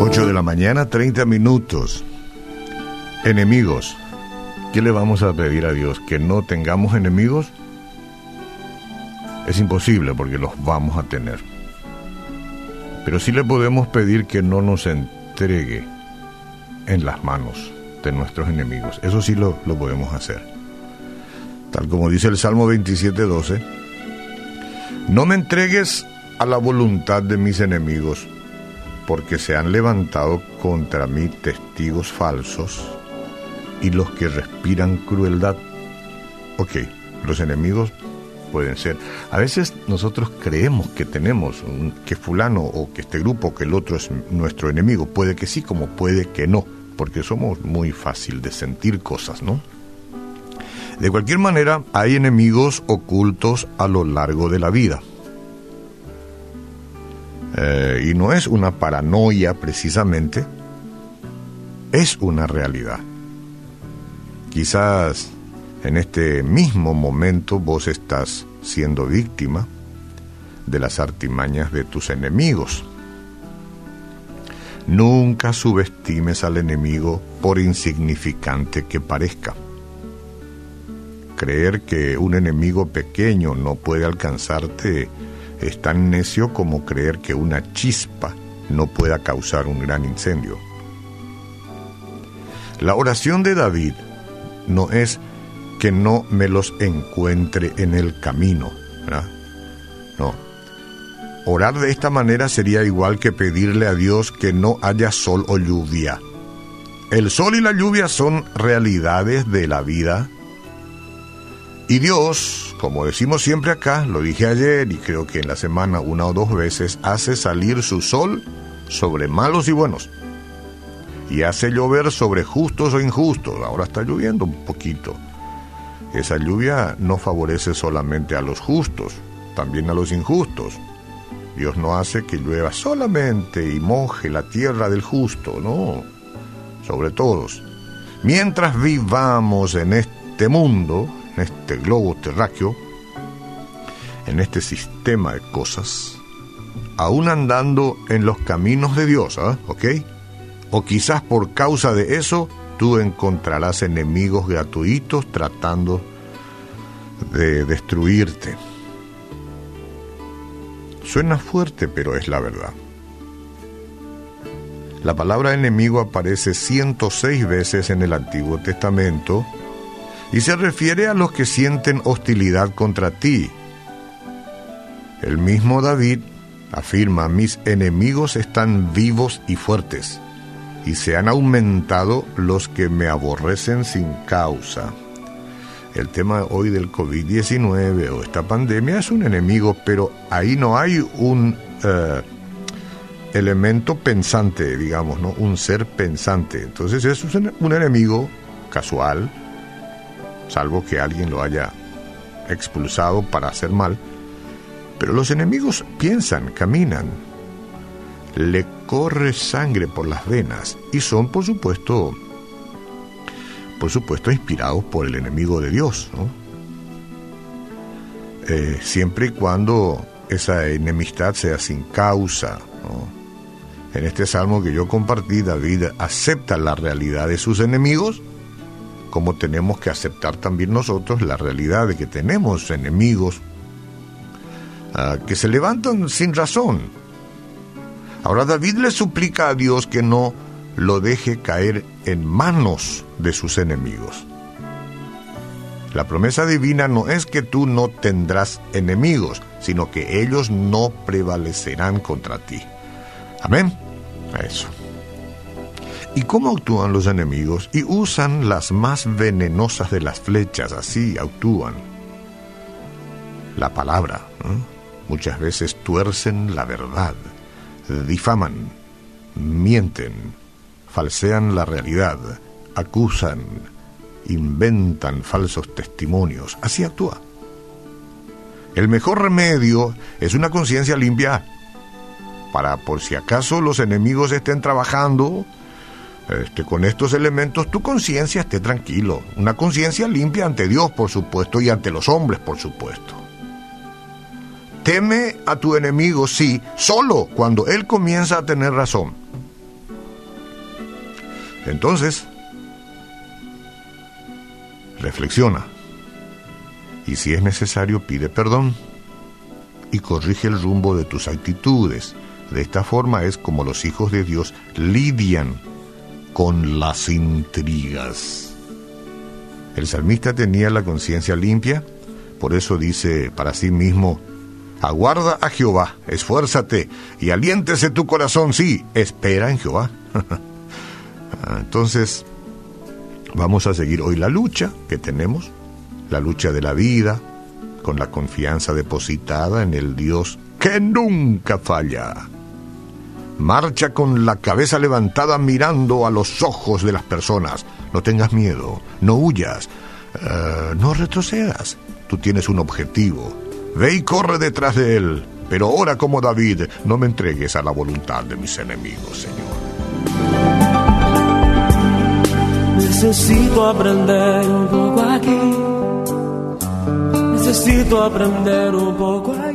8 de la mañana, 30 minutos. Enemigos. ¿Qué le vamos a pedir a Dios? ¿Que no tengamos enemigos? Es imposible porque los vamos a tener. Pero sí le podemos pedir que no nos entregue en las manos de nuestros enemigos. Eso sí lo, lo podemos hacer. Tal como dice el Salmo 27.12, no me entregues a la voluntad de mis enemigos, porque se han levantado contra mí testigos falsos y los que respiran crueldad. Ok, los enemigos pueden ser. A veces nosotros creemos que tenemos, que fulano o que este grupo, que el otro es nuestro enemigo. Puede que sí, como puede que no, porque somos muy fácil de sentir cosas, ¿no? De cualquier manera, hay enemigos ocultos a lo largo de la vida. Eh, y no es una paranoia precisamente, es una realidad. Quizás en este mismo momento vos estás siendo víctima de las artimañas de tus enemigos. Nunca subestimes al enemigo por insignificante que parezca. Creer que un enemigo pequeño no puede alcanzarte es tan necio como creer que una chispa no pueda causar un gran incendio. La oración de David no es que no me los encuentre en el camino, No. Orar de esta manera sería igual que pedirle a Dios que no haya sol o lluvia. El sol y la lluvia son realidades de la vida. Y Dios, como decimos siempre acá, lo dije ayer y creo que en la semana una o dos veces, hace salir su sol sobre malos y buenos. Y hace llover sobre justos o injustos. Ahora está lloviendo un poquito. Esa lluvia no favorece solamente a los justos, también a los injustos. Dios no hace que llueva solamente y moje la tierra del justo, no, sobre todos. Mientras vivamos en este mundo, en este globo terráqueo, en este sistema de cosas, aún andando en los caminos de Dios, ¿ah? ¿ok? O quizás por causa de eso tú encontrarás enemigos gratuitos tratando de destruirte. Suena fuerte, pero es la verdad. La palabra enemigo aparece 106 veces en el Antiguo Testamento y se refiere a los que sienten hostilidad contra ti. El mismo David afirma, mis enemigos están vivos y fuertes y se han aumentado los que me aborrecen sin causa. El tema hoy del COVID-19 o esta pandemia es un enemigo, pero ahí no hay un eh, elemento pensante, digamos, ¿no? Un ser pensante. Entonces es un enemigo casual, salvo que alguien lo haya expulsado para hacer mal. Pero los enemigos piensan, caminan, le corre sangre por las venas y son, por supuesto, por supuesto, inspirados por el enemigo de Dios, eh, siempre y cuando esa enemistad sea sin causa. En este salmo que yo compartí, David acepta la realidad de sus enemigos, como tenemos que aceptar también nosotros la realidad de que tenemos enemigos ah, que se levantan sin razón Ahora David le suplica a Dios que no lo deje caer en manos de sus enemigos. La promesa divina no es que tú no tendrás enemigos, sino que ellos no prevalecerán contra ti. Amén. Eso. ¿Y cómo actúan los enemigos? Y usan las más venenosas de las flechas, así actúan. La palabra. Muchas veces tuercen la verdad difaman, mienten, falsean la realidad, acusan, inventan falsos testimonios. Así actúa. El mejor remedio es una conciencia limpia para por si acaso los enemigos estén trabajando este, con estos elementos, tu conciencia esté tranquilo. Una conciencia limpia ante Dios, por supuesto, y ante los hombres, por supuesto. Teme a tu enemigo, sí, solo cuando él comienza a tener razón. Entonces, reflexiona y si es necesario pide perdón y corrige el rumbo de tus actitudes. De esta forma es como los hijos de Dios lidian con las intrigas. El salmista tenía la conciencia limpia, por eso dice para sí mismo, aguarda a Jehová, esfuérzate y aliéntese tu corazón, sí, espera en Jehová. Entonces, vamos a seguir hoy la lucha que tenemos, la lucha de la vida, con la confianza depositada en el Dios que nunca falla. Marcha con la cabeza levantada mirando a los ojos de las personas. No tengas miedo, no huyas, eh, no retrocedas. Tú tienes un objetivo. Ve y corre detrás de él. Pero ora como David, no me entregues a la voluntad de mis enemigos, Señor. Necesito aprender un poco aquí. Necesito aprender un poco ahí